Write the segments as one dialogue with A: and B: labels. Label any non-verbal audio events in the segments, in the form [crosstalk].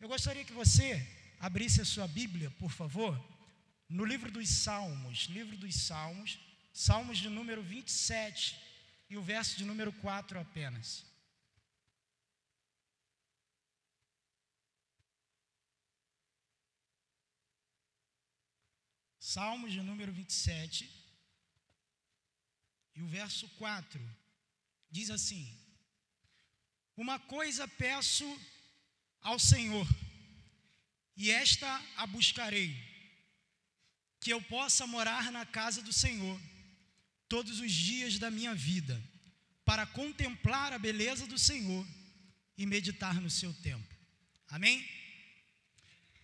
A: Eu gostaria que você abrisse a sua Bíblia, por favor, no livro dos Salmos, livro dos Salmos, Salmos de número 27 e o verso de número 4 apenas. Salmos de número 27 e o verso 4 diz assim: Uma coisa peço ao Senhor, e esta a buscarei, que eu possa morar na casa do Senhor todos os dias da minha vida, para contemplar a beleza do Senhor e meditar no seu tempo. Amém?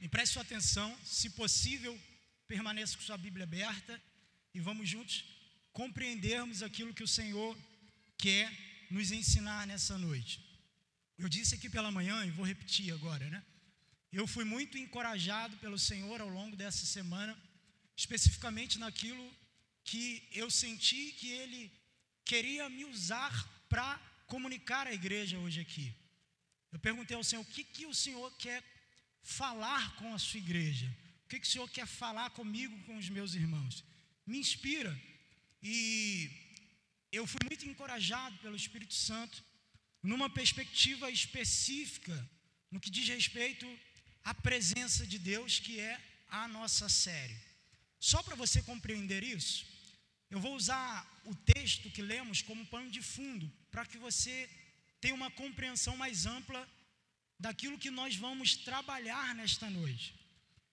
A: Me preste sua atenção, se possível, permaneça com sua Bíblia aberta e vamos juntos compreendermos aquilo que o Senhor quer nos ensinar nessa noite. Eu disse aqui pela manhã e vou repetir agora, né? Eu fui muito encorajado pelo Senhor ao longo dessa semana, especificamente naquilo que eu senti que Ele queria me usar para comunicar à igreja hoje aqui. Eu perguntei ao Senhor: o que, que o Senhor quer falar com a sua igreja? O que, que o Senhor quer falar comigo, com os meus irmãos? Me inspira. E eu fui muito encorajado pelo Espírito Santo numa perspectiva específica no que diz respeito à presença de Deus, que é a nossa série. Só para você compreender isso, eu vou usar o texto que lemos como pano de fundo, para que você tenha uma compreensão mais ampla daquilo que nós vamos trabalhar nesta noite.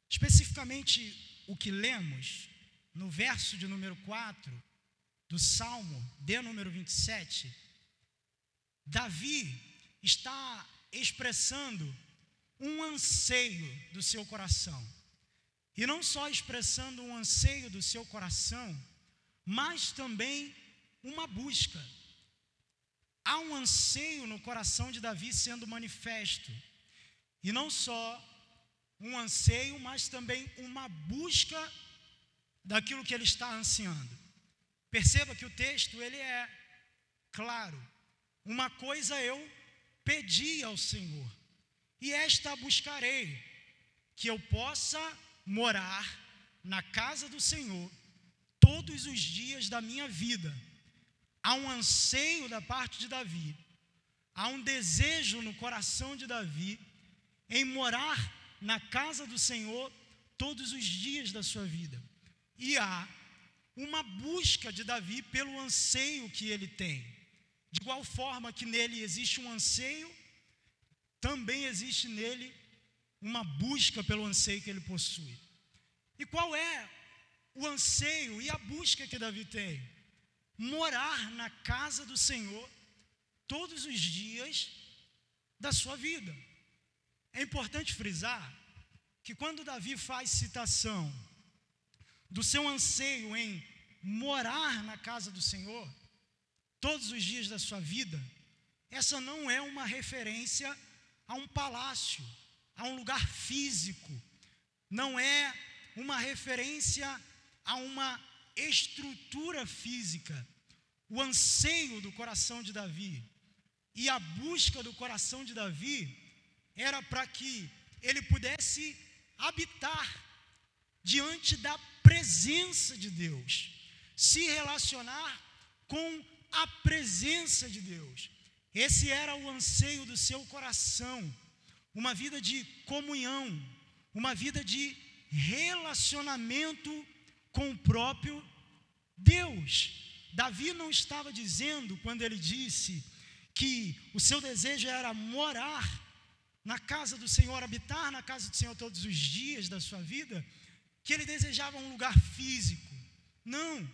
A: Especificamente o que lemos no verso de número 4 do Salmo de número 27, Davi está expressando um anseio do seu coração. E não só expressando um anseio do seu coração, mas também uma busca. Há um anseio no coração de Davi sendo manifesto. E não só um anseio, mas também uma busca daquilo que ele está ansiando. Perceba que o texto ele é claro. Uma coisa eu pedi ao Senhor, e esta buscarei, que eu possa morar na casa do Senhor todos os dias da minha vida. Há um anseio da parte de Davi, há um desejo no coração de Davi em morar na casa do Senhor todos os dias da sua vida. E há uma busca de Davi pelo anseio que ele tem. De igual forma que nele existe um anseio, também existe nele uma busca pelo anseio que ele possui. E qual é o anseio e a busca que Davi tem? Morar na casa do Senhor todos os dias da sua vida. É importante frisar que quando Davi faz citação do seu anseio em morar na casa do Senhor todos os dias da sua vida, essa não é uma referência a um palácio, a um lugar físico, não é uma referência a uma estrutura física. O anseio do coração de Davi e a busca do coração de Davi era para que ele pudesse habitar diante da presença de Deus, se relacionar com a presença de Deus. Esse era o anseio do seu coração, uma vida de comunhão, uma vida de relacionamento com o próprio Deus. Davi não estava dizendo, quando ele disse que o seu desejo era morar na casa do Senhor, habitar na casa do Senhor todos os dias da sua vida, que ele desejava um lugar físico. Não,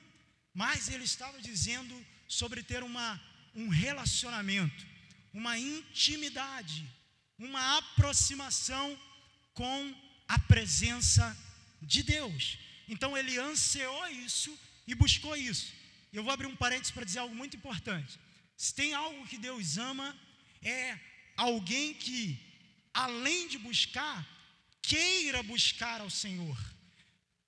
A: mas ele estava dizendo sobre ter uma, um relacionamento, uma intimidade, uma aproximação com a presença de Deus. Então ele ansiou isso e buscou isso. Eu vou abrir um parênteses para dizer algo muito importante. Se tem algo que Deus ama, é alguém que, além de buscar, queira buscar ao Senhor.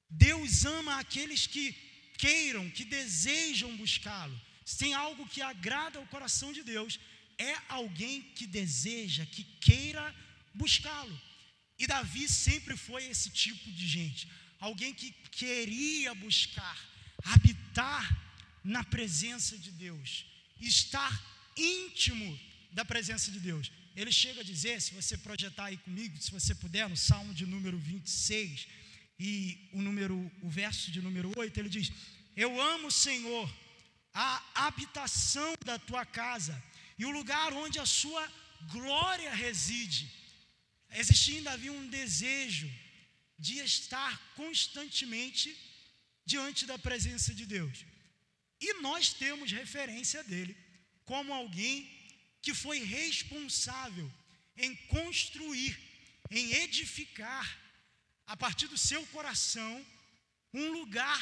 A: Deus ama aqueles que queiram, que desejam buscá-lo. Se tem algo que agrada ao coração de Deus, é alguém que deseja, que queira buscá-lo. E Davi sempre foi esse tipo de gente, alguém que queria buscar habitar na presença de Deus, estar íntimo da presença de Deus. Ele chega a dizer, se você projetar aí comigo, se você puder, no Salmo de número 26 e o número o verso de número 8, ele diz: "Eu amo, Senhor, a habitação da tua casa e o lugar onde a sua glória reside." Existia em Davi um desejo de estar constantemente diante da presença de Deus. E nós temos referência dele como alguém que foi responsável em construir, em edificar, a partir do seu coração, um lugar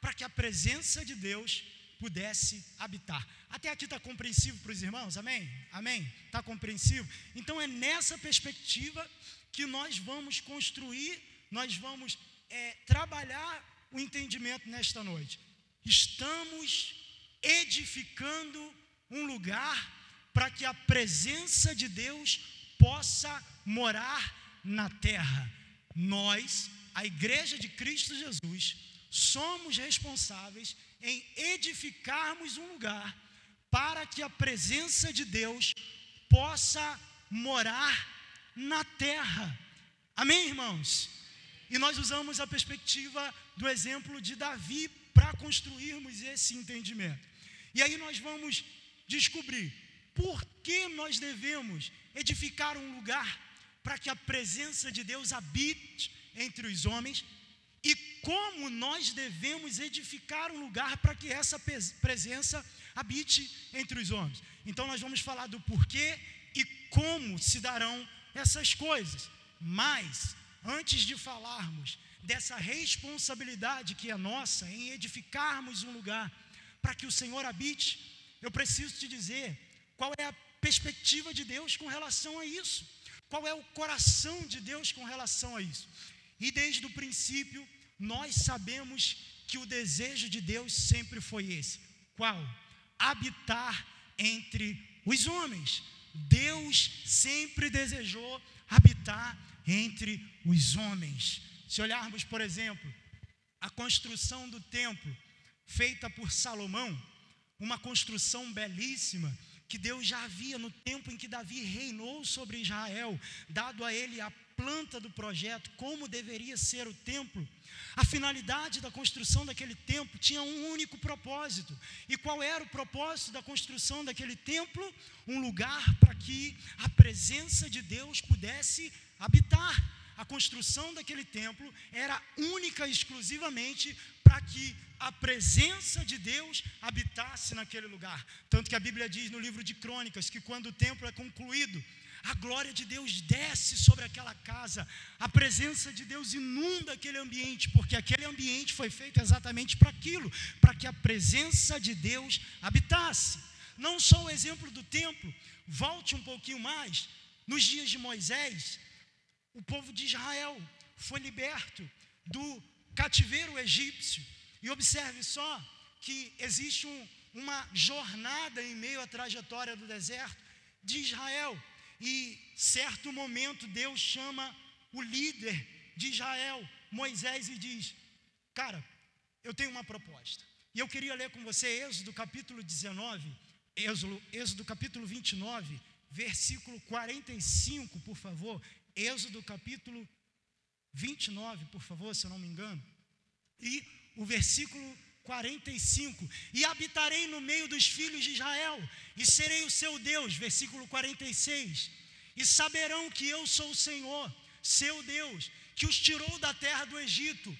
A: para que a presença de Deus pudesse habitar. Até aqui está compreensivo para os irmãos? Amém? Amém? Está compreensivo? Então é nessa perspectiva que nós vamos construir, nós vamos é, trabalhar o entendimento nesta noite. Estamos edificando um lugar para que a presença de Deus possa morar na terra. Nós, a Igreja de Cristo Jesus, somos responsáveis em edificarmos um lugar para que a presença de Deus possa morar na terra. Amém, irmãos? E nós usamos a perspectiva do exemplo de Davi para construirmos esse entendimento. E aí nós vamos descobrir por que nós devemos edificar um lugar para que a presença de Deus habite entre os homens e como nós devemos edificar um lugar para que essa presença habite entre os homens. Então nós vamos falar do porquê e como se darão essas coisas. Mas antes de falarmos dessa responsabilidade que é nossa em edificarmos um lugar para que o Senhor habite, eu preciso te dizer qual é a perspectiva de Deus com relação a isso, qual é o coração de Deus com relação a isso. E desde o princípio, nós sabemos que o desejo de Deus sempre foi esse: qual? Habitar entre os homens. Deus sempre desejou habitar entre os homens. Se olharmos, por exemplo, a construção do templo feita por Salomão, uma construção belíssima, que Deus já havia no tempo em que Davi reinou sobre Israel, dado a ele a planta do projeto, como deveria ser o templo. A finalidade da construção daquele templo tinha um único propósito. E qual era o propósito da construção daquele templo? Um lugar para que a presença de Deus pudesse habitar a construção daquele templo era única e exclusivamente para que a presença de Deus habitasse naquele lugar. Tanto que a Bíblia diz no livro de Crônicas que quando o templo é concluído, a glória de Deus desce sobre aquela casa, a presença de Deus inunda aquele ambiente, porque aquele ambiente foi feito exatamente para aquilo, para que a presença de Deus habitasse. Não só o exemplo do templo, volte um pouquinho mais, nos dias de Moisés, o povo de Israel foi liberto do cativeiro egípcio. E observe só que existe um, uma jornada em meio à trajetória do deserto de Israel. E certo momento Deus chama o líder de Israel, Moisés, e diz: Cara, eu tenho uma proposta. E eu queria ler com você Êxodo capítulo 19, Êxodo, Êxodo capítulo 29, versículo 45, por favor. Êxodo capítulo 29, por favor, se eu não me engano. E o versículo 45: E habitarei no meio dos filhos de Israel, e serei o seu Deus. Versículo 46: E saberão que eu sou o Senhor, seu Deus, que os tirou da terra do Egito,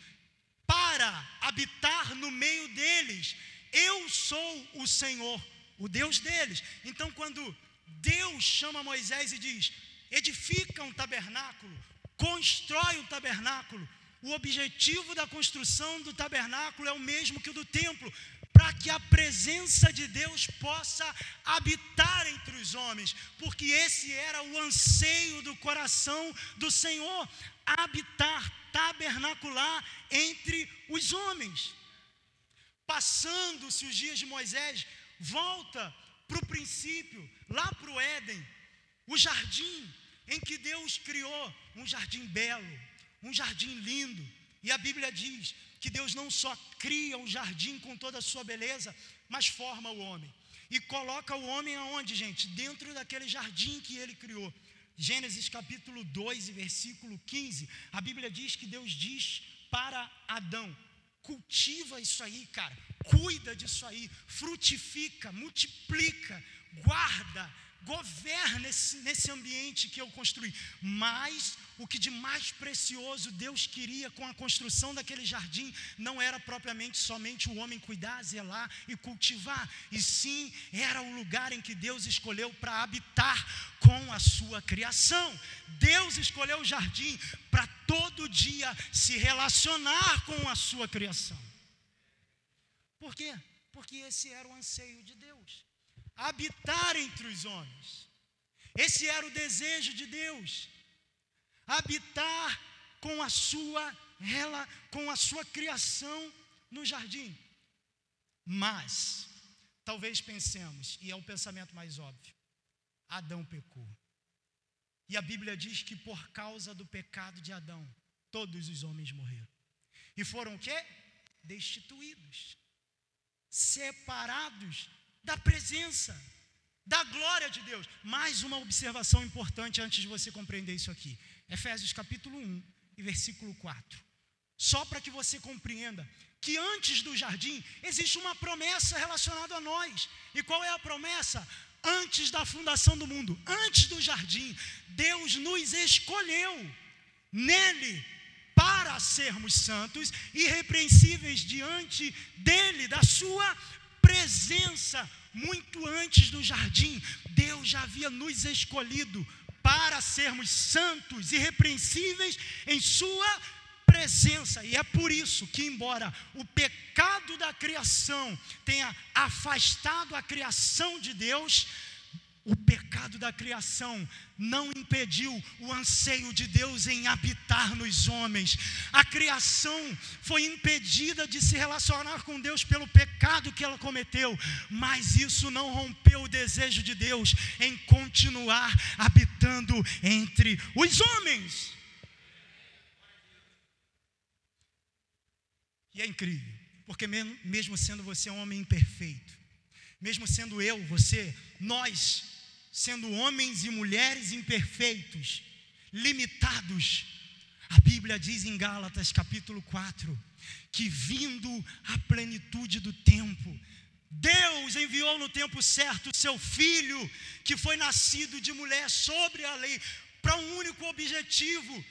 A: para habitar no meio deles. Eu sou o Senhor, o Deus deles. Então, quando Deus chama Moisés e diz: edifica um tabernáculo, constrói um tabernáculo. O objetivo da construção do tabernáculo é o mesmo que o do templo, para que a presença de Deus possa habitar entre os homens, porque esse era o anseio do coração do Senhor, habitar, tabernacular entre os homens. Passando-se os dias de Moisés, volta para o princípio, lá para o Éden, o jardim, em que Deus criou um jardim belo, um jardim lindo, e a Bíblia diz que Deus não só cria o jardim com toda a sua beleza, mas forma o homem. E coloca o homem aonde, gente? Dentro daquele jardim que ele criou. Gênesis capítulo 2 e versículo 15, a Bíblia diz que Deus diz para Adão: cultiva isso aí, cara, cuida disso aí, frutifica, multiplica, guarda, governa esse, nesse ambiente que eu construí. Mas o que de mais precioso Deus queria com a construção daquele jardim não era propriamente somente o homem cuidar, zelar e cultivar, e sim era o lugar em que Deus escolheu para habitar com a sua criação. Deus escolheu o jardim para todo dia se relacionar com a sua criação. Por quê? Porque esse era o anseio de Deus habitar entre os homens. Esse era o desejo de Deus. Habitar com a sua ela com a sua criação no jardim. Mas talvez pensemos, e é o pensamento mais óbvio, Adão pecou. E a Bíblia diz que por causa do pecado de Adão, todos os homens morreram. E foram o quê? Destituídos, separados da presença, da glória de Deus. Mais uma observação importante antes de você compreender isso aqui. Efésios capítulo 1 e versículo 4. Só para que você compreenda que antes do jardim existe uma promessa relacionada a nós. E qual é a promessa? Antes da fundação do mundo, antes do jardim, Deus nos escolheu nele para sermos santos irrepreensíveis diante dele, da sua presença, muito antes do jardim, Deus já havia nos escolhido para sermos santos e repreensíveis em Sua presença. E é por isso que, embora o pecado da criação tenha afastado a criação de Deus, o pecado da criação não impediu o anseio de Deus em habitar nos homens. A criação foi impedida de se relacionar com Deus pelo pecado que ela cometeu, mas isso não rompeu o desejo de Deus em continuar habitando entre os homens. E é incrível, porque mesmo sendo você um homem imperfeito, mesmo sendo eu, você, nós, sendo homens e mulheres imperfeitos, limitados. A Bíblia diz em Gálatas capítulo 4 que vindo a plenitude do tempo, Deus enviou no tempo certo seu filho, que foi nascido de mulher sobre a lei, para um único objetivo,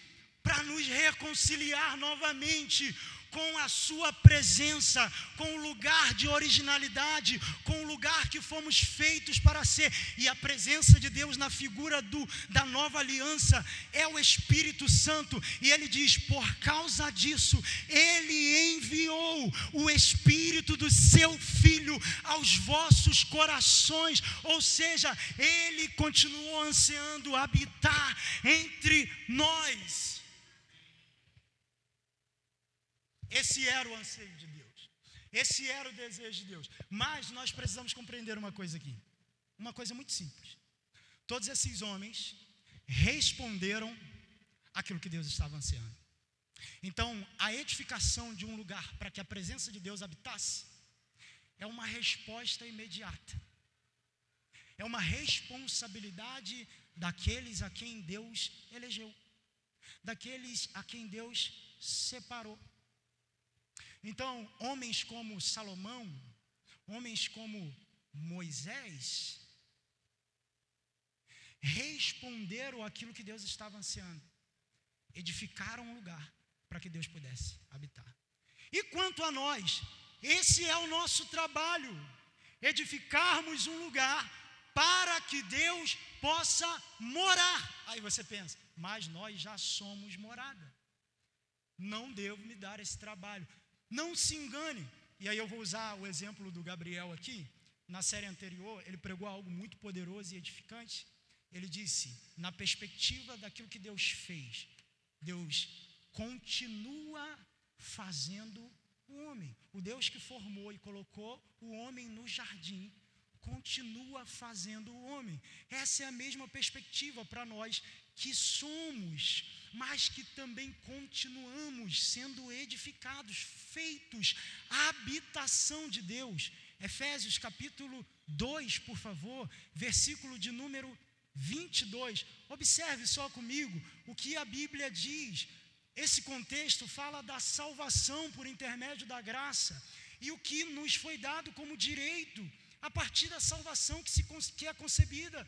A: para nos reconciliar novamente com a sua presença, com o lugar de originalidade, com o lugar que fomos feitos para ser. E a presença de Deus na figura do, da nova aliança é o Espírito Santo. E ele diz: por causa disso, ele enviou o Espírito do seu Filho aos vossos corações. Ou seja, ele continuou ansiando habitar entre nós. Esse era o anseio de Deus. Esse era o desejo de Deus. Mas nós precisamos compreender uma coisa aqui. Uma coisa muito simples. Todos esses homens responderam aquilo que Deus estava ansiando. Então, a edificação de um lugar para que a presença de Deus habitasse é uma resposta imediata. É uma responsabilidade daqueles a quem Deus elegeu, daqueles a quem Deus separou. Então, homens como Salomão, homens como Moisés, responderam aquilo que Deus estava ansiando. Edificaram um lugar para que Deus pudesse habitar. E quanto a nós, esse é o nosso trabalho: edificarmos um lugar para que Deus possa morar. Aí você pensa, mas nós já somos morada. Não devo me dar esse trabalho. Não se engane. E aí eu vou usar o exemplo do Gabriel aqui. Na série anterior, ele pregou algo muito poderoso e edificante. Ele disse, na perspectiva daquilo que Deus fez, Deus continua fazendo o homem. O Deus que formou e colocou o homem no jardim, continua fazendo o homem. Essa é a mesma perspectiva para nós que somos, mas que também continuamos sendo edificados, feitos habitação de Deus. Efésios capítulo 2, por favor, versículo de número 22. Observe só comigo o que a Bíblia diz. Esse contexto fala da salvação por intermédio da graça e o que nos foi dado como direito a partir da salvação que, se, que é concebida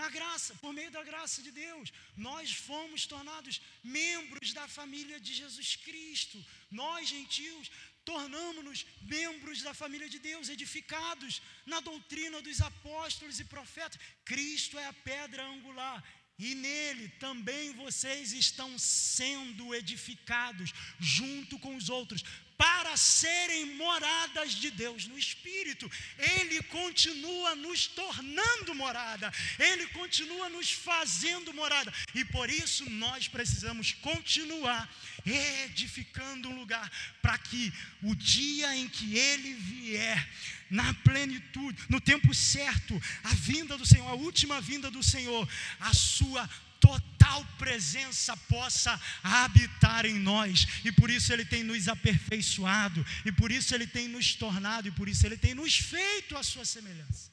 A: na graça, por meio da graça de Deus. Nós fomos tornados membros da família de Jesus Cristo. Nós, gentios, tornamos-nos membros da família de Deus, edificados na doutrina dos apóstolos e profetas. Cristo é a pedra angular. E nele também vocês estão sendo edificados junto com os outros para serem moradas de Deus no Espírito. Ele continua nos tornando morada, Ele continua nos fazendo morada, e por isso nós precisamos continuar edificando um lugar para que o dia em que Ele vier, na plenitude, no tempo certo, a vinda do Senhor, a última vinda do Senhor, a sua total presença possa habitar em nós, e por isso Ele tem nos aperfeiçoado, e por isso Ele tem nos tornado, e por isso Ele tem nos feito a Sua semelhança.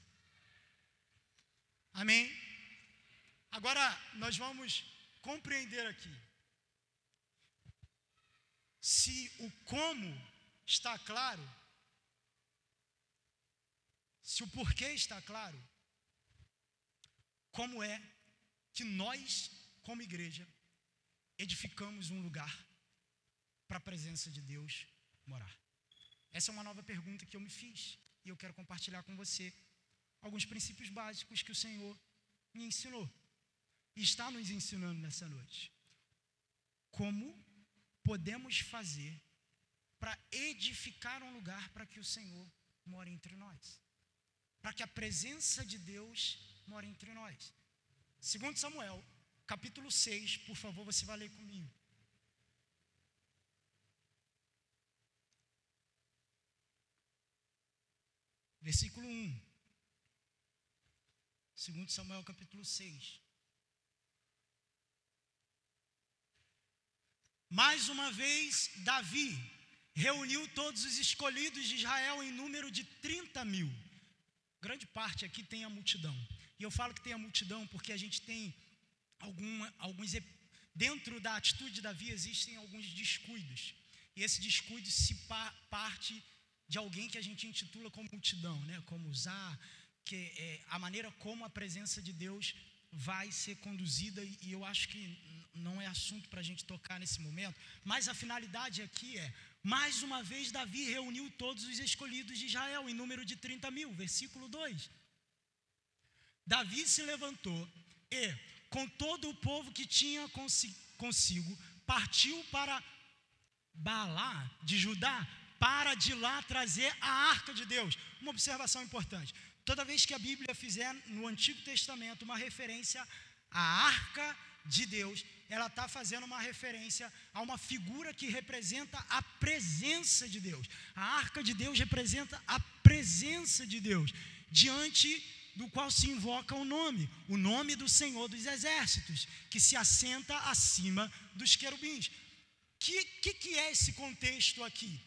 A: Amém? Agora nós vamos compreender aqui. Se o como está claro, se o porquê está claro, como é que nós, como igreja, edificamos um lugar para a presença de Deus morar? Essa é uma nova pergunta que eu me fiz e eu quero compartilhar com você alguns princípios básicos que o Senhor me ensinou e está nos ensinando nessa noite. Como podemos fazer para edificar um lugar para que o Senhor more entre nós? Para que a presença de Deus more entre nós. Segundo Samuel, capítulo 6, por favor, você vai ler comigo. Versículo 1. Segundo Samuel, capítulo 6. Mais uma vez, Davi reuniu todos os escolhidos de Israel em número de 30 mil. Grande parte aqui tem a multidão. E eu falo que tem a multidão porque a gente tem alguma, alguns. Dentro da atitude de Davi existem alguns descuidos. E esse descuido se pa, parte de alguém que a gente intitula como multidão, né? como usar, que é a maneira como a presença de Deus vai ser conduzida, e eu acho que não é assunto para a gente tocar nesse momento, mas a finalidade aqui é: mais uma vez, Davi reuniu todos os escolhidos de Israel, em número de 30 mil, versículo 2. Davi se levantou e, com todo o povo que tinha consigo, partiu para Balá de Judá, para de lá trazer a arca de Deus. Uma observação importante: toda vez que a Bíblia fizer no Antigo Testamento uma referência à arca de Deus, ela está fazendo uma referência a uma figura que representa a presença de Deus. A arca de Deus representa a presença de Deus diante do qual se invoca o nome, o nome do Senhor dos Exércitos, que se assenta acima dos querubins. Que, que, que é esse contexto aqui?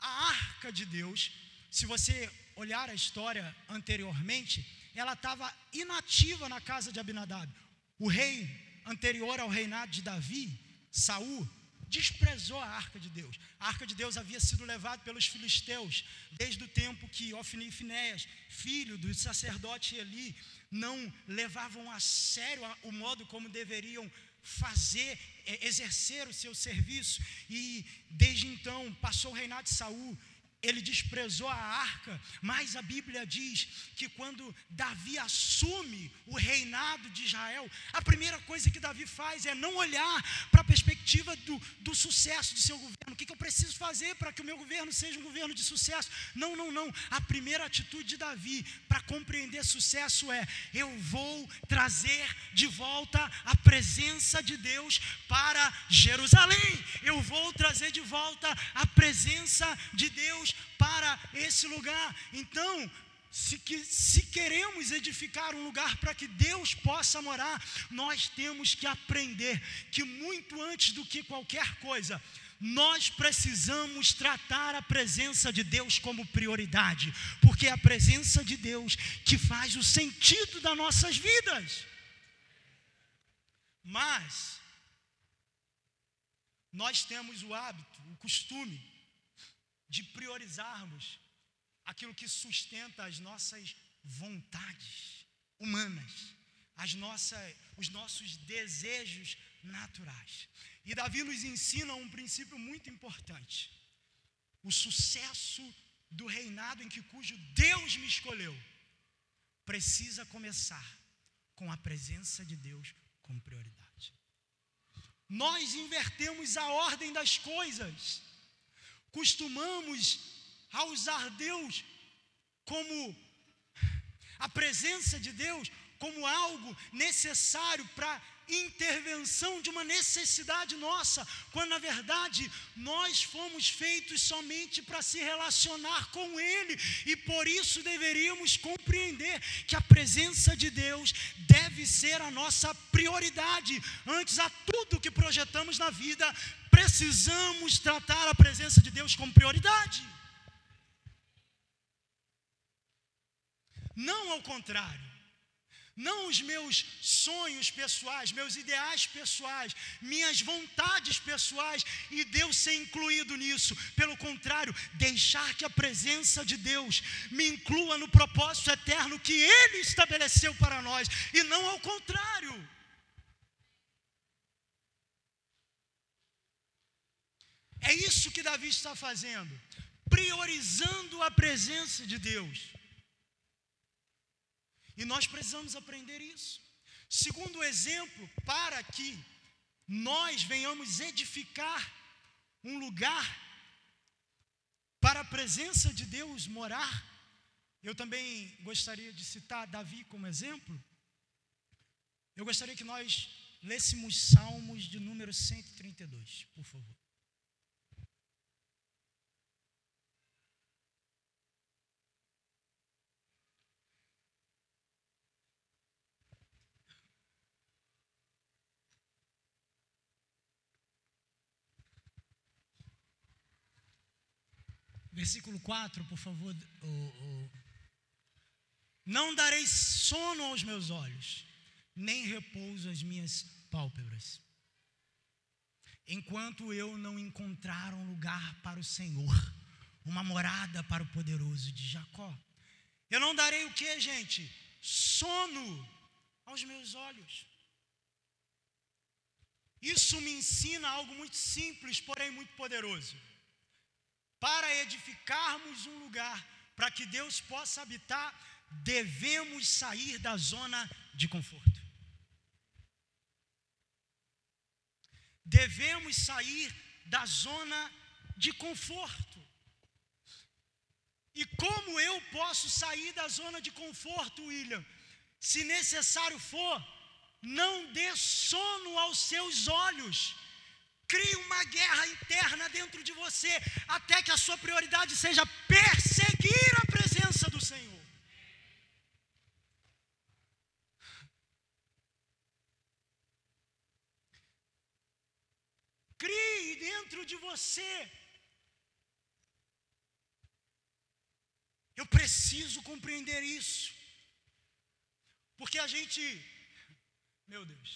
A: A arca de Deus, se você olhar a história anteriormente, ela estava inativa na casa de Abinadab. O rei anterior ao reinado de Davi, Saul, desprezou a arca de Deus. A arca de Deus havia sido levada pelos filisteus desde o tempo que Ofni e Finéas, filho do sacerdote Eli, não levavam a sério o modo como deveriam fazer, é, exercer o seu serviço. E desde então passou o reinado de Saul ele desprezou a arca, mas a Bíblia diz que quando Davi assume o reinado de Israel, a primeira coisa que Davi faz é não olhar para a perspectiva do, do sucesso de seu governo. O que, que eu preciso fazer para que o meu governo seja um governo de sucesso? Não, não, não. A primeira atitude de Davi para compreender sucesso é: eu vou trazer de volta a presença de Deus para Jerusalém. Eu vou trazer de volta a presença de Deus para esse lugar. Então, se, que, se queremos edificar um lugar para que Deus possa morar, nós temos que aprender que muito antes do que qualquer coisa, nós precisamos tratar a presença de Deus como prioridade, porque é a presença de Deus que faz o sentido das nossas vidas. Mas, nós temos o hábito, o costume, de priorizarmos aquilo que sustenta as nossas vontades humanas, as nossas, os nossos desejos naturais. E Davi nos ensina um princípio muito importante. O sucesso do reinado em que cujo Deus me escolheu precisa começar com a presença de Deus como prioridade. Nós invertemos a ordem das coisas. Costumamos a usar Deus como a presença de Deus como algo necessário para intervenção de uma necessidade nossa, quando na verdade nós fomos feitos somente para se relacionar com Ele, e por isso deveríamos compreender que a presença de Deus deve ser a nossa prioridade. Antes a tudo que projetamos na vida, precisamos tratar a presença de Deus como prioridade. Não ao contrário não os meus sonhos pessoais, meus ideais pessoais, minhas vontades pessoais e Deus ser incluído nisso. Pelo contrário, deixar que a presença de Deus me inclua no propósito eterno que Ele estabeleceu para nós e não ao contrário. É isso que Davi está fazendo, priorizando a presença de Deus. E nós precisamos aprender isso. Segundo exemplo, para que nós venhamos edificar um lugar para a presença de Deus morar, eu também gostaria de citar Davi como exemplo. Eu gostaria que nós lêssemos Salmos de número 132, por favor. Versículo 4, por favor. Não darei sono aos meus olhos, nem repouso às minhas pálpebras, enquanto eu não encontrar um lugar para o Senhor, uma morada para o poderoso de Jacó. Eu não darei o que, gente? Sono aos meus olhos. Isso me ensina algo muito simples, porém muito poderoso para edificarmos um lugar para que Deus possa habitar, devemos sair da zona de conforto. Devemos sair da zona de conforto. E como eu posso sair da zona de conforto, William? Se necessário for, não dê sono aos seus olhos Crie uma guerra interna dentro de você, até que a sua prioridade seja perseguir a presença do Senhor. Crie dentro de você. Eu preciso compreender isso. Porque a gente, meu Deus,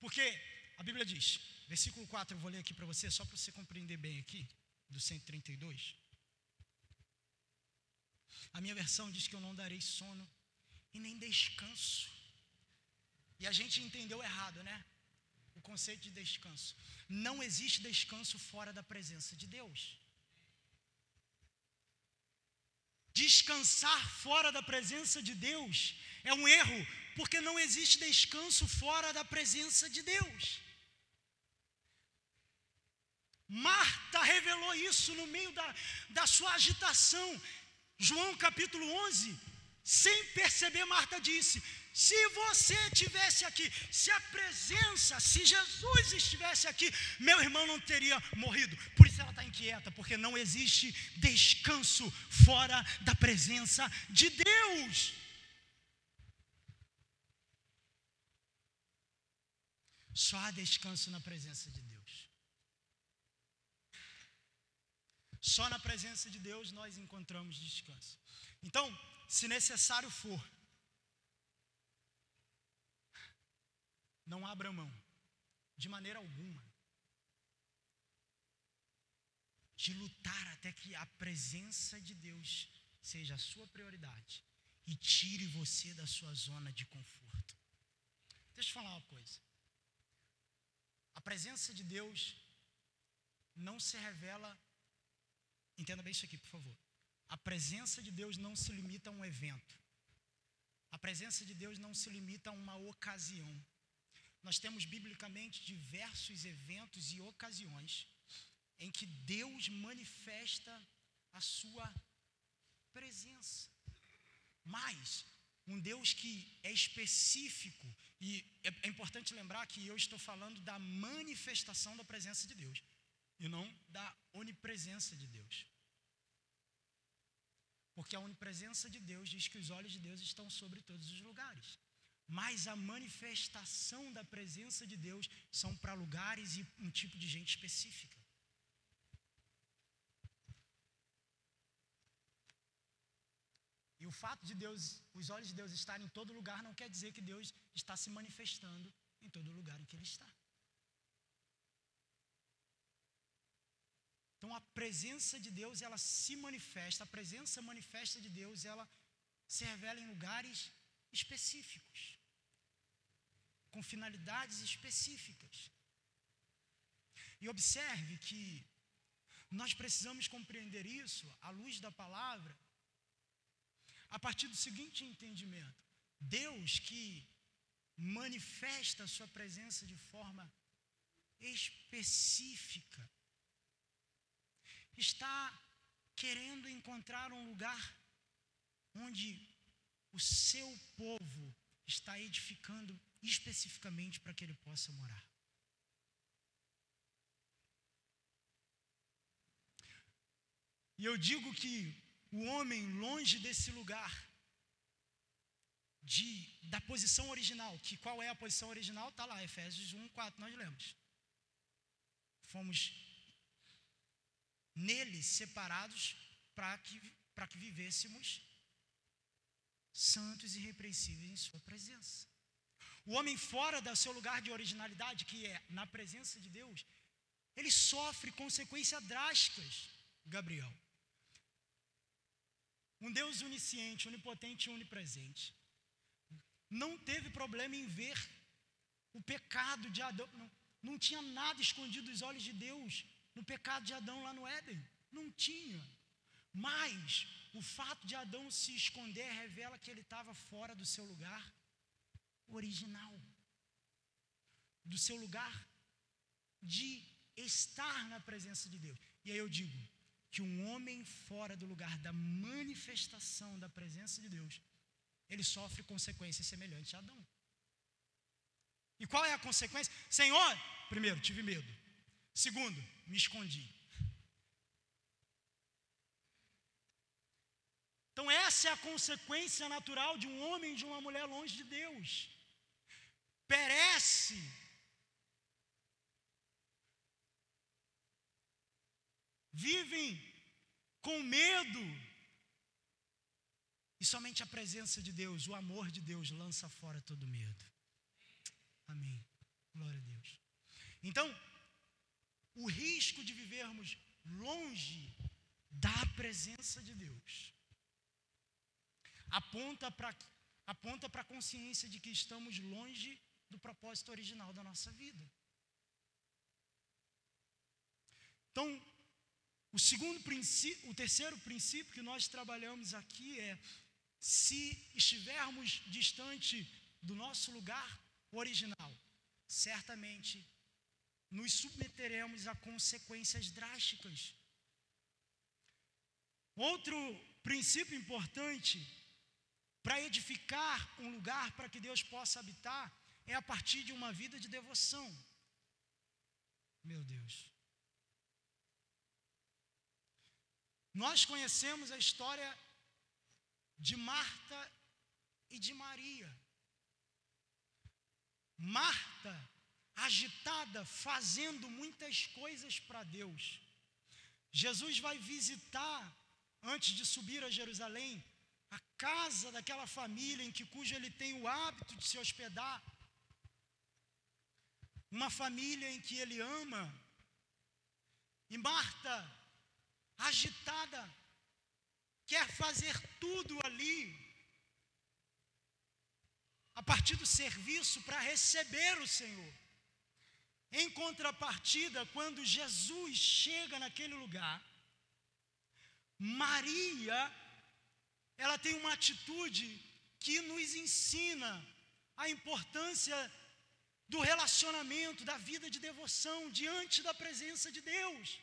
A: porque a Bíblia diz: Versículo 4, eu vou ler aqui para você, só para você compreender bem aqui, do 132. A minha versão diz que eu não darei sono e nem descanso. E a gente entendeu errado, né? O conceito de descanso. Não existe descanso fora da presença de Deus. Descansar fora da presença de Deus é um erro, porque não existe descanso fora da presença de Deus. Marta revelou isso no meio da, da sua agitação. João capítulo 11 sem perceber, Marta disse: se você tivesse aqui, se a presença, se Jesus estivesse aqui, meu irmão não teria morrido. Por isso ela está inquieta, porque não existe descanso fora da presença de Deus. Só há descanso na presença de Deus. Só na presença de Deus nós encontramos descanso. Então, se necessário for, não abra mão, de maneira alguma, de lutar até que a presença de Deus seja a sua prioridade e tire você da sua zona de conforto. Deixa eu falar uma coisa. A presença de Deus não se revela. Entenda bem isso aqui, por favor. A presença de Deus não se limita a um evento. A presença de Deus não se limita a uma ocasião. Nós temos biblicamente diversos eventos e ocasiões em que Deus manifesta a sua presença. Mas um Deus que é específico, e é, é importante lembrar que eu estou falando da manifestação da presença de Deus, e não da onipresença de Deus. Porque a onipresença de Deus diz que os olhos de Deus estão sobre todos os lugares. Mas a manifestação da presença de Deus são para lugares e um tipo de gente específica. E o fato de Deus, os olhos de Deus estarem em todo lugar, não quer dizer que Deus está se manifestando em todo lugar em que Ele está. Então a presença de Deus, ela se manifesta, a presença manifesta de Deus, ela se revela em lugares específicos, com finalidades específicas. E observe que nós precisamos compreender isso à luz da palavra, a partir do seguinte entendimento: Deus que manifesta a sua presença de forma específica, está querendo encontrar um lugar onde o seu povo está edificando especificamente para que ele possa morar. E eu digo que o homem longe desse lugar de da posição original, que qual é a posição original? Está lá, Efésios 1, 4, nós lemos. Fomos nele separados para que, que vivêssemos santos e irrepreensíveis em sua presença. O homem fora do seu lugar de originalidade, que é na presença de Deus, ele sofre consequências drásticas, Gabriel. Um Deus onisciente, onipotente e onipresente. Não teve problema em ver o pecado de Adão. Não, não tinha nada escondido dos olhos de Deus no pecado de Adão lá no Éden. Não tinha. Mas o fato de Adão se esconder revela que ele estava fora do seu lugar original, do seu lugar de estar na presença de Deus. E aí eu digo que um homem fora do lugar da manifestação da presença de Deus, ele sofre consequências semelhantes a Adão. E qual é a consequência? Senhor, primeiro, tive medo. Segundo, me escondi. Então, essa é a consequência natural de um homem e de uma mulher longe de Deus. Perece. Vivem com medo. E somente a presença de Deus, o amor de Deus, lança fora todo medo. Amém. Glória a Deus. Então, o risco de vivermos longe da presença de Deus aponta para aponta para a consciência de que estamos longe do propósito original da nossa vida. Então, o segundo princípio, o terceiro princípio que nós trabalhamos aqui é se estivermos distante do nosso lugar original, certamente nos submeteremos a consequências drásticas. Outro princípio importante para edificar um lugar para que Deus possa habitar, é a partir de uma vida de devoção. Meu Deus. Nós conhecemos a história de Marta e de Maria. Marta, agitada, fazendo muitas coisas para Deus. Jesus vai visitar, antes de subir a Jerusalém, a casa daquela família em que cujo ele tem o hábito de se hospedar. Uma família em que ele ama. E Marta, agitada, quer fazer tudo ali, a partir do serviço, para receber o Senhor. Em contrapartida, quando Jesus chega naquele lugar, Maria, ela tem uma atitude que nos ensina a importância do relacionamento, da vida de devoção diante da presença de Deus.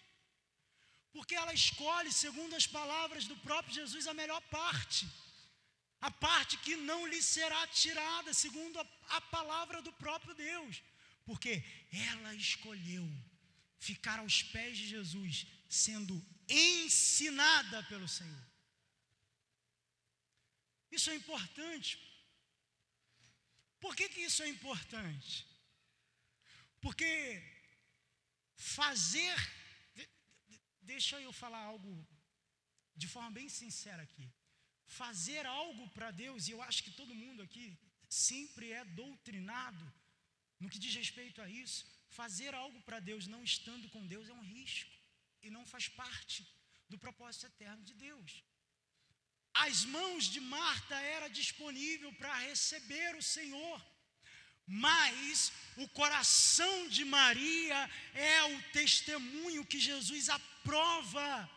A: Porque ela escolhe, segundo as palavras do próprio Jesus, a melhor parte. A parte que não lhe será tirada, segundo a, a palavra do próprio Deus. Porque ela escolheu ficar aos pés de Jesus, sendo ensinada pelo Senhor. Isso é importante. Por que, que isso é importante? Porque fazer. Deixa eu falar algo de forma bem sincera aqui. Fazer algo para Deus, e eu acho que todo mundo aqui sempre é doutrinado no que diz respeito a isso. Fazer algo para Deus não estando com Deus é um risco e não faz parte do propósito eterno de Deus. As mãos de Marta era disponível para receber o Senhor, mas o coração de Maria é o testemunho que Jesus aprova.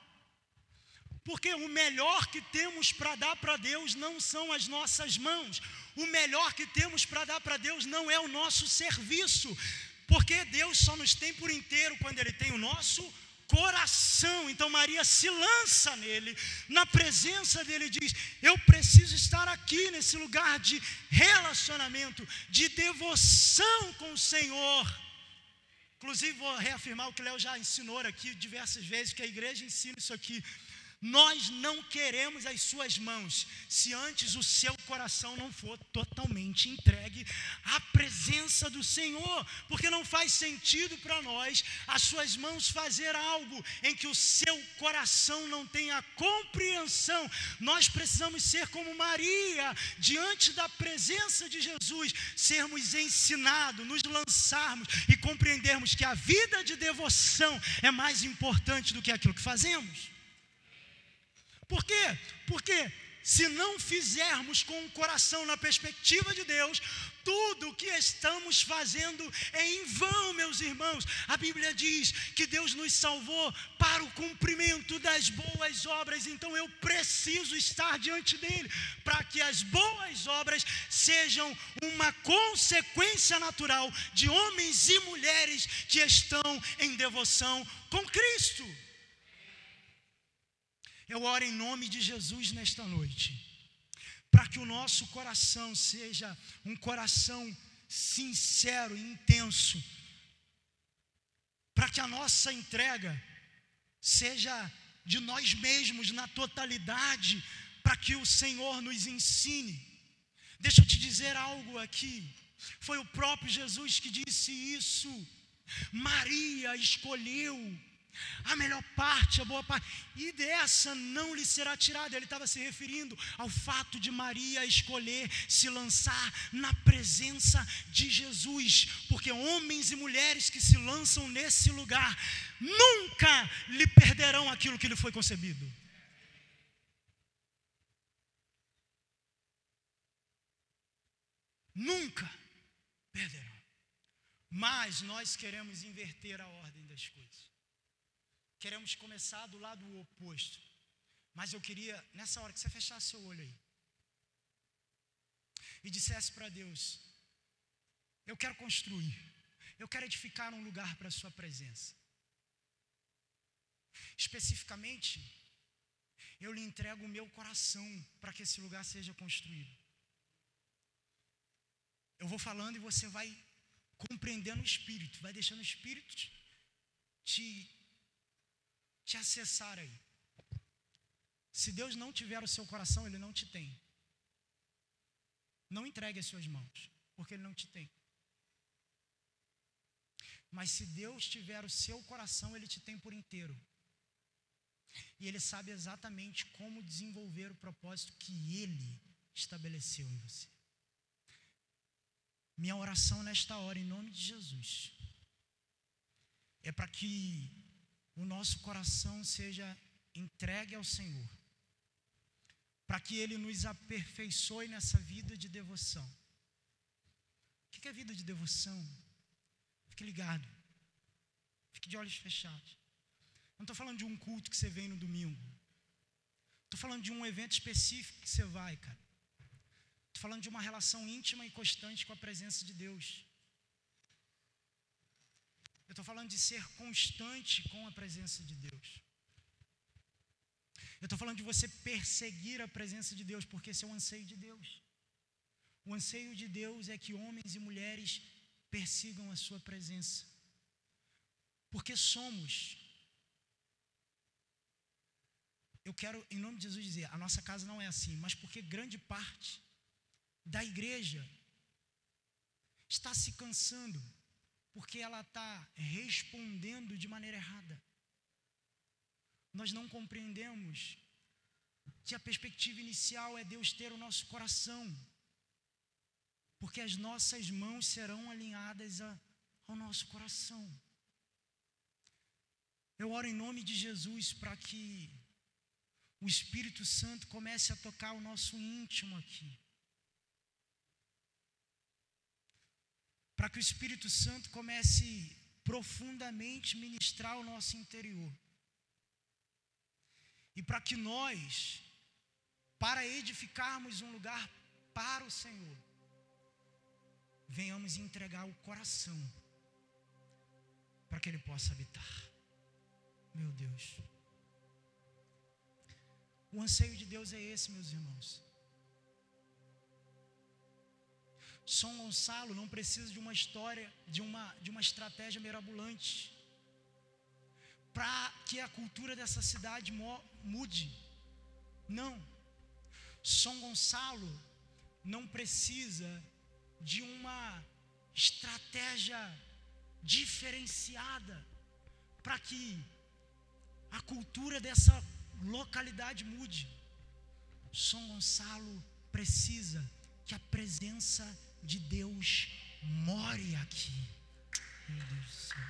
A: Porque o melhor que temos para dar para Deus não são as nossas mãos, o melhor que temos para dar para Deus não é o nosso serviço, porque Deus só nos tem por inteiro quando Ele tem o nosso coração. Então Maria se lança nele, na presença dele, diz: Eu preciso estar aqui nesse lugar de relacionamento, de devoção com o Senhor. Inclusive, vou reafirmar o que Léo já ensinou aqui diversas vezes, que a igreja ensina isso aqui. Nós não queremos as suas mãos, se antes o seu coração não for totalmente entregue à presença do Senhor, porque não faz sentido para nós as suas mãos fazer algo em que o seu coração não tenha compreensão. Nós precisamos ser como Maria, diante da presença de Jesus, sermos ensinados, nos lançarmos e compreendermos que a vida de devoção é mais importante do que aquilo que fazemos. Por quê? Porque se não fizermos com o coração na perspectiva de Deus, tudo o que estamos fazendo é em vão, meus irmãos. A Bíblia diz que Deus nos salvou para o cumprimento das boas obras, então eu preciso estar diante dele, para que as boas obras sejam uma consequência natural de homens e mulheres que estão em devoção com Cristo. Eu oro em nome de Jesus nesta noite, para que o nosso coração seja um coração sincero e intenso, para que a nossa entrega seja de nós mesmos na totalidade, para que o Senhor nos ensine. Deixa eu te dizer algo aqui. Foi o próprio Jesus que disse isso. Maria escolheu a melhor parte, a boa parte, e dessa não lhe será tirada. Ele estava se referindo ao fato de Maria escolher se lançar na presença de Jesus, porque homens e mulheres que se lançam nesse lugar nunca lhe perderão aquilo que lhe foi concebido. Nunca perderão. Mas nós queremos inverter a ordem das coisas queremos começar do lado oposto. Mas eu queria, nessa hora, que você fechasse seu olho aí. E dissesse para Deus: Eu quero construir. Eu quero edificar um lugar para a Sua presença. Especificamente, eu lhe entrego o meu coração para que esse lugar seja construído. Eu vou falando e você vai compreendendo o Espírito, vai deixando o Espírito te, te acessar aí. Se Deus não tiver o seu coração, Ele não te tem. Não entregue as suas mãos, porque Ele não te tem. Mas se Deus tiver o seu coração, Ele te tem por inteiro. E Ele sabe exatamente como desenvolver o propósito que Ele estabeleceu em você. Minha oração nesta hora, em nome de Jesus, é para que o nosso coração seja entregue ao Senhor, para que Ele nos aperfeiçoe nessa vida de devoção. O que é vida de devoção? Fique ligado, fique de olhos fechados. Não estou falando de um culto que você vem no domingo. Estou falando de um evento específico que você vai, cara. Estou falando de uma relação íntima e constante com a presença de Deus. Eu estou falando de ser constante com a presença de Deus. Eu estou falando de você perseguir a presença de Deus, porque esse é o anseio de Deus. O anseio de Deus é que homens e mulheres persigam a sua presença. Porque somos. Eu quero, em nome de Jesus, dizer: a nossa casa não é assim, mas porque grande parte da igreja está se cansando porque ela está respondendo de maneira errada. Nós não compreendemos que a perspectiva inicial é Deus ter o nosso coração, porque as nossas mãos serão alinhadas a, ao nosso coração. Eu oro em nome de Jesus para que o Espírito Santo comece a tocar o nosso íntimo aqui. Para que o Espírito Santo comece profundamente ministrar o nosso interior. E para que nós, para edificarmos um lugar para o Senhor, venhamos entregar o coração para que Ele possa habitar. Meu Deus. O anseio de Deus é esse, meus irmãos. São Gonçalo não precisa de uma história, de uma, de uma estratégia mirabolante para que a cultura dessa cidade mude. Não. São Gonçalo não precisa de uma estratégia diferenciada para que a cultura dessa localidade mude. São Gonçalo precisa que a presença de Deus more aqui. Meu Deus do céu.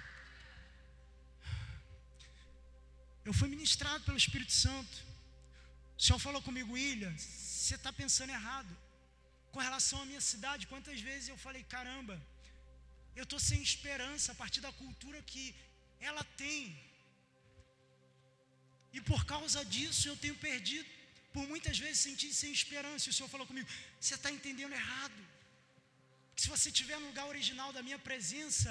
A: Eu fui ministrado pelo Espírito Santo. O Senhor falou comigo, William, você está pensando errado. Com relação à minha cidade, quantas vezes eu falei, caramba, eu estou sem esperança a partir da cultura que ela tem. E por causa disso eu tenho perdido. Por muitas vezes senti sem esperança. E o Senhor falou comigo, você está entendendo errado se você estiver no lugar original da minha presença,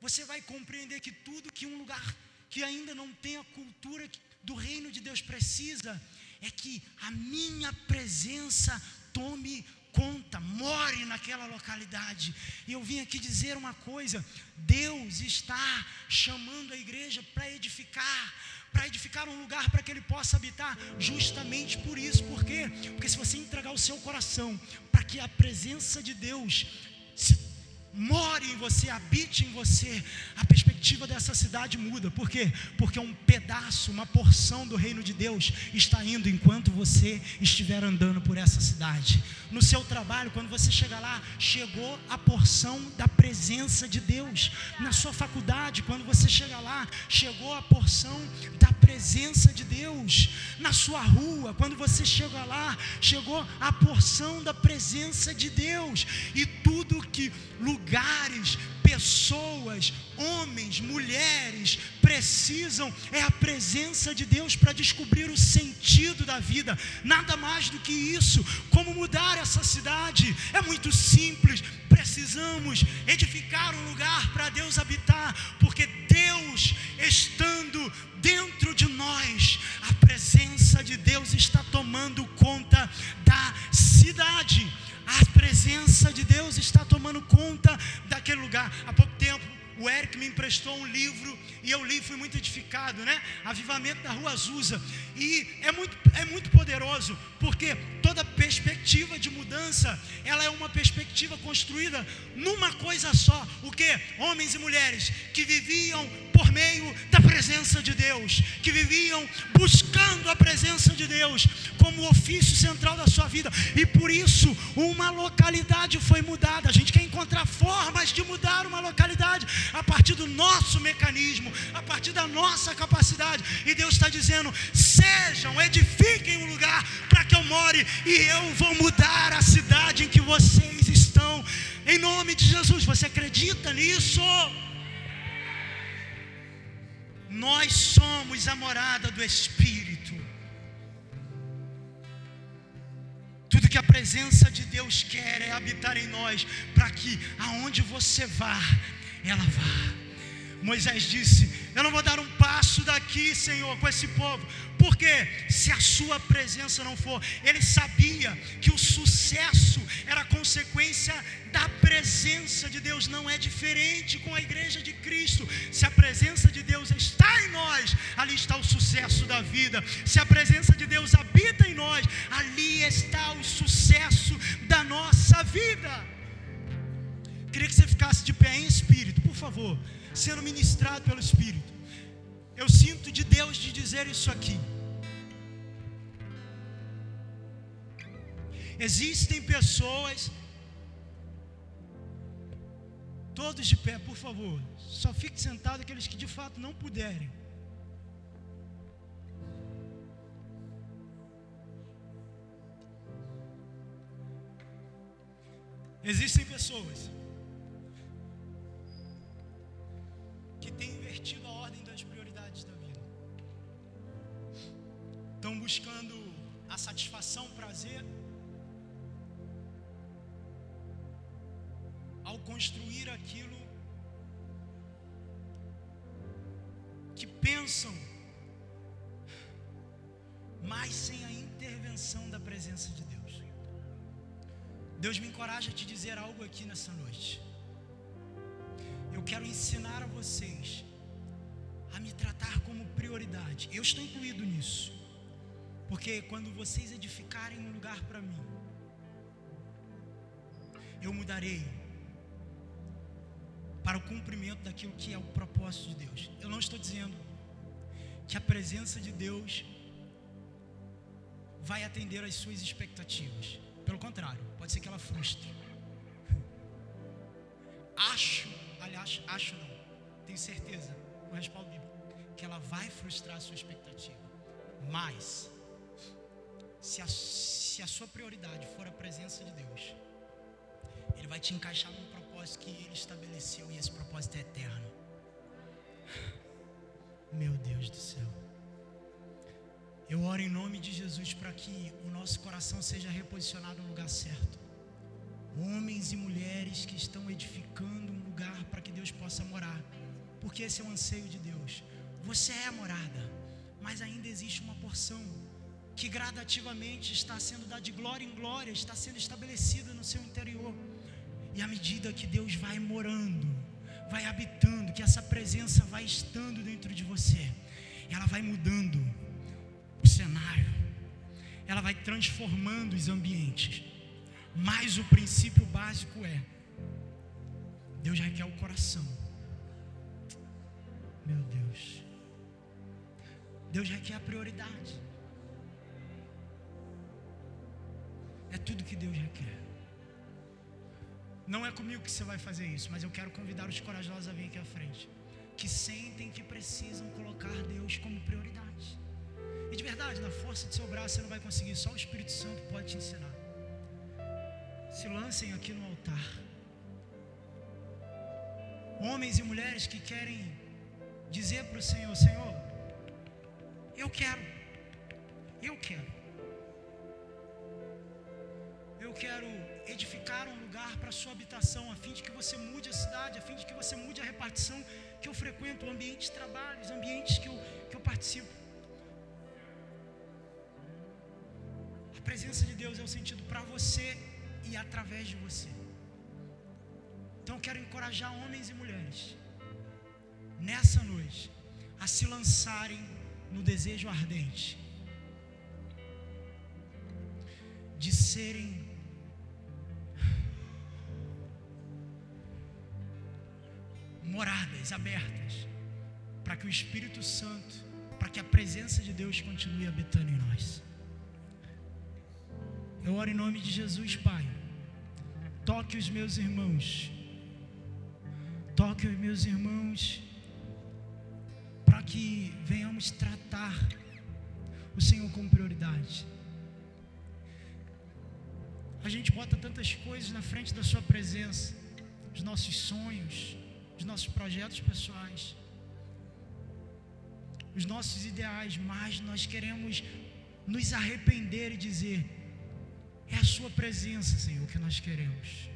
A: você vai compreender que tudo que um lugar que ainda não tem a cultura do reino de Deus precisa, é que a minha presença tome conta, more naquela localidade. E eu vim aqui dizer uma coisa: Deus está chamando a igreja para edificar, para edificar um lugar para que ele possa habitar, justamente por isso. Por quê? Porque se você entregar o seu coração para que a presença de Deus se more em você, habite em você, a perspectiva dessa cidade muda. Por quê? Porque um pedaço, uma porção do reino de Deus está indo enquanto você estiver andando por essa cidade. No seu trabalho, quando você chegar lá, chegou a porção da presença de Deus. Na sua faculdade, quando você chegar lá, chegou a porção da presença de Deus. Na sua rua, quando você chega lá, chegou a porção da presença de Deus. E tudo que lugares, pessoas, homens, mulheres precisam é a presença de Deus para descobrir o sentido da vida. Nada mais do que isso. Como mudar essa cidade? É muito simples. Precisamos edificar um lugar para Deus habitar, porque Deus estando dentro de nós, a presença de Deus está tomando conta da cidade. A presença de Deus está tomando conta daquele lugar. Há pouco tempo, o Eric me emprestou um livro e eu li, fui muito edificado, né? Avivamento da Rua Azusa. E é muito, é muito poderoso, porque toda perspectiva de mudança, ela é uma perspectiva construída numa coisa só. O que? Homens e mulheres que viviam por meio da presença de Deus, que viviam buscando a presença de Deus como ofício central da sua vida. E por isso, uma localidade foi mudada. A gente quer encontrar formas de mudar uma localidade a partir do nosso mecanismo, a partir da nossa capacidade. E Deus está dizendo: sejam, edifiquem um lugar para que eu more, e eu vou mudar a cidade em que vocês estão. Em nome de Jesus, você acredita nisso? Nós somos a morada do Espírito. Tudo que a presença de Deus quer é habitar em nós, para que aonde você vá, ela vá. Moisés disse: Eu não vou dar um passo daqui, Senhor, com esse povo, porque se a sua presença não for, ele sabia que o sucesso era consequência da presença de Deus, não é diferente com a igreja de Cristo. Se a presença de Deus está em nós, ali está o sucesso da vida. Se a presença de Deus habita em nós, ali está o sucesso da nossa vida. Queria que você ficasse de pé em espírito, por favor sendo ministrado pelo Espírito. Eu sinto de Deus de dizer isso aqui. Existem pessoas, todos de pé, por favor, só fique sentado aqueles que de fato não puderem. Existem pessoas que tem invertido a ordem das prioridades da vida. Estão buscando a satisfação, o prazer, ao construir aquilo que pensam, mas sem a intervenção da presença de Deus. Deus me encoraja a te dizer algo aqui nessa noite eu quero ensinar a vocês a me tratar como prioridade. Eu estou incluído nisso. Porque quando vocês edificarem um lugar para mim, eu mudarei para o cumprimento daquilo que é o propósito de Deus. Eu não estou dizendo que a presença de Deus vai atender às suas expectativas. Pelo contrário, pode ser que ela frustre. [laughs] Acho acho não, tenho certeza, com respaldo bíblico, que ela vai frustrar a sua expectativa. Mas, se a, se a sua prioridade for a presença de Deus, Ele vai te encaixar num propósito que Ele estabeleceu e esse propósito é eterno. Meu Deus do céu. Eu oro em nome de Jesus para que o nosso coração seja reposicionado no lugar certo. Homens e mulheres que estão edificando um lugar para que Deus possa morar, porque esse é o anseio de Deus. Você é a morada, mas ainda existe uma porção que gradativamente está sendo dada de glória em glória, está sendo estabelecida no seu interior. E à medida que Deus vai morando, vai habitando, que essa presença vai estando dentro de você, ela vai mudando o cenário, ela vai transformando os ambientes. Mas o princípio básico é: Deus requer o coração. Meu Deus. Deus requer a prioridade. É tudo que Deus requer. Não é comigo que você vai fazer isso, mas eu quero convidar os corajosos a vir aqui à frente. Que sentem que precisam colocar Deus como prioridade. E de verdade, na força do seu braço você não vai conseguir, só o Espírito Santo pode te ensinar. Se lancem aqui no altar homens e mulheres que querem dizer para o Senhor: Senhor, eu quero, eu quero, eu quero edificar um lugar para a sua habitação, a fim de que você mude a cidade, a fim de que você mude a repartição que eu frequento, o ambiente de trabalho, os ambientes que eu, que eu participo. A presença de Deus é o sentido para você e através de você. Então eu quero encorajar homens e mulheres nessa noite a se lançarem no desejo ardente de serem moradas abertas para que o Espírito Santo, para que a presença de Deus continue habitando em nós. Eu oro em nome de Jesus, Pai. Toque os meus irmãos. Toque os meus irmãos para que venhamos tratar o Senhor com prioridade. A gente bota tantas coisas na frente da Sua presença, os nossos sonhos, os nossos projetos pessoais, os nossos ideais, mas nós queremos nos arrepender e dizer: é a Sua presença, Senhor, que nós queremos.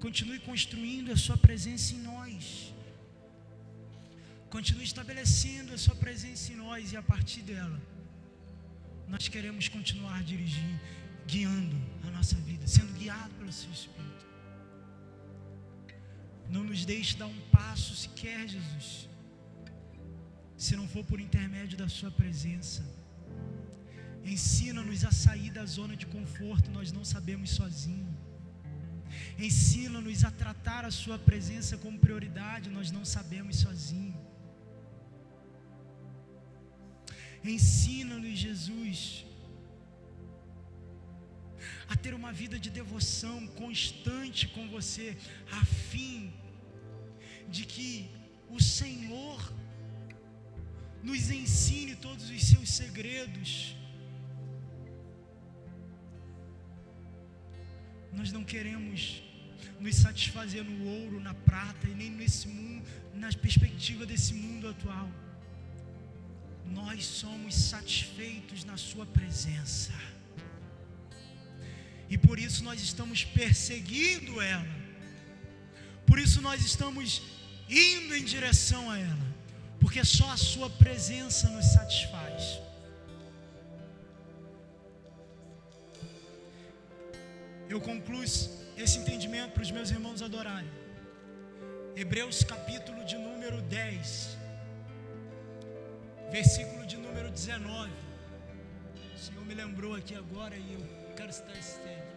A: Continue construindo a Sua presença em nós. Continue estabelecendo a Sua presença em nós e a partir dela, nós queremos continuar dirigindo, guiando a nossa vida, sendo guiado pelo Seu Espírito. Não nos deixe dar um passo sequer, Jesus, se não for por intermédio da Sua presença. Ensina-nos a sair da zona de conforto, nós não sabemos sozinhos. Ensina-nos a tratar a Sua presença como prioridade, nós não sabemos sozinhos. Ensina-nos, Jesus, a ter uma vida de devoção constante com você, a fim de que o Senhor nos ensine todos os seus segredos. Nós não queremos nos satisfazer no ouro, na prata e nem nesse mundo, na perspectiva desse mundo atual. Nós somos satisfeitos na Sua presença. E por isso nós estamos perseguindo ela. Por isso nós estamos indo em direção a ela. Porque só a sua presença nos satisfaz. Eu concluo esse entendimento para os meus irmãos adorarem. Hebreus capítulo de número 10, versículo de número 19. O Senhor me lembrou aqui agora e eu quero citar esse texto.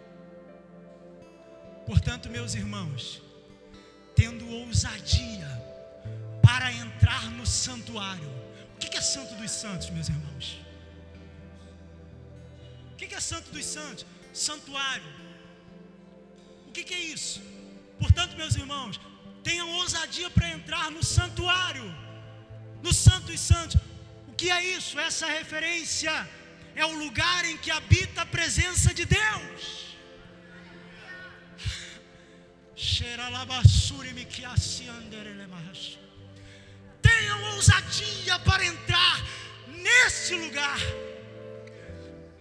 A: Portanto, meus irmãos, tendo ousadia para entrar no santuário. O que é santo dos santos, meus irmãos? O que é santo dos santos? Santuário. O que é isso? Portanto, meus irmãos, tenham ousadia para entrar no santuário, no santo dos santos. O que é isso? Essa referência é o lugar em que habita a presença de Deus. [laughs] Tenham ousadia para entrar nesse lugar,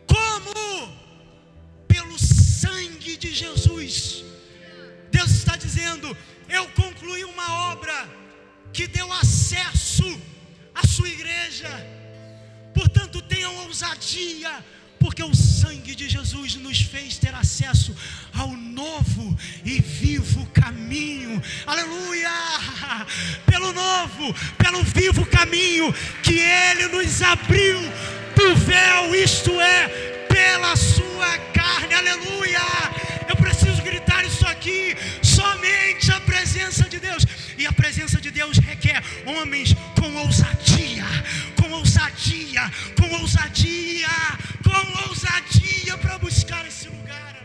A: como pelo sangue de Jesus. Deus está dizendo: Eu concluí uma obra que deu acesso à sua igreja Portanto, tenham ousadia, porque o sangue de Jesus nos fez ter acesso ao novo e vivo caminho. Aleluia! Pelo novo, pelo vivo caminho que ele nos abriu do véu, ousadia, com ousadia para buscar esse lugar.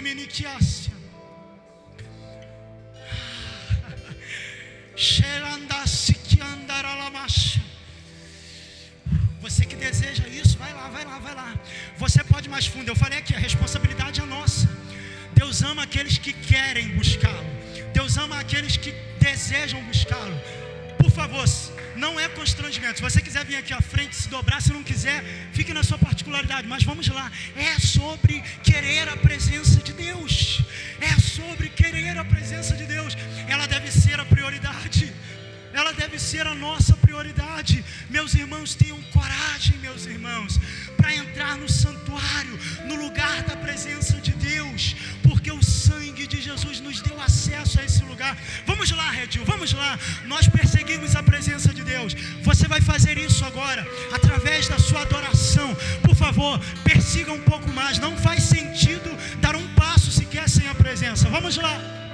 A: Minikiasya. Xerandasikiandara Lamasha. Você que deseja isso, vai lá, vai lá, vai lá. Você pode mais fundo. Eu falei aqui, a responsabilidade é nossa. Deus ama aqueles que querem buscá-lo. Deus ama aqueles que desejam buscá-lo. Por favor, não é constrangimento. Se você quiser vir aqui à frente, se dobrar, se não quiser, fique na sua particularidade. Mas vamos lá. É sobre querer a presença de Deus. É sobre querer a presença de Deus. Ela deve ser a prioridade. Ela deve ser a nossa prioridade. Meus irmãos, tenham coragem, meus irmãos, para entrar no santuário, no lugar da presença de Deus, porque o sangue de Jesus nos deu acesso a esse lugar. Vamos lá, Redil, vamos lá. Nós perseguimos a presença de Deus. Você vai fazer isso agora, através da sua adoração. Por favor, persiga um pouco mais. Não faz sentido dar um passo sequer sem a presença. Vamos lá.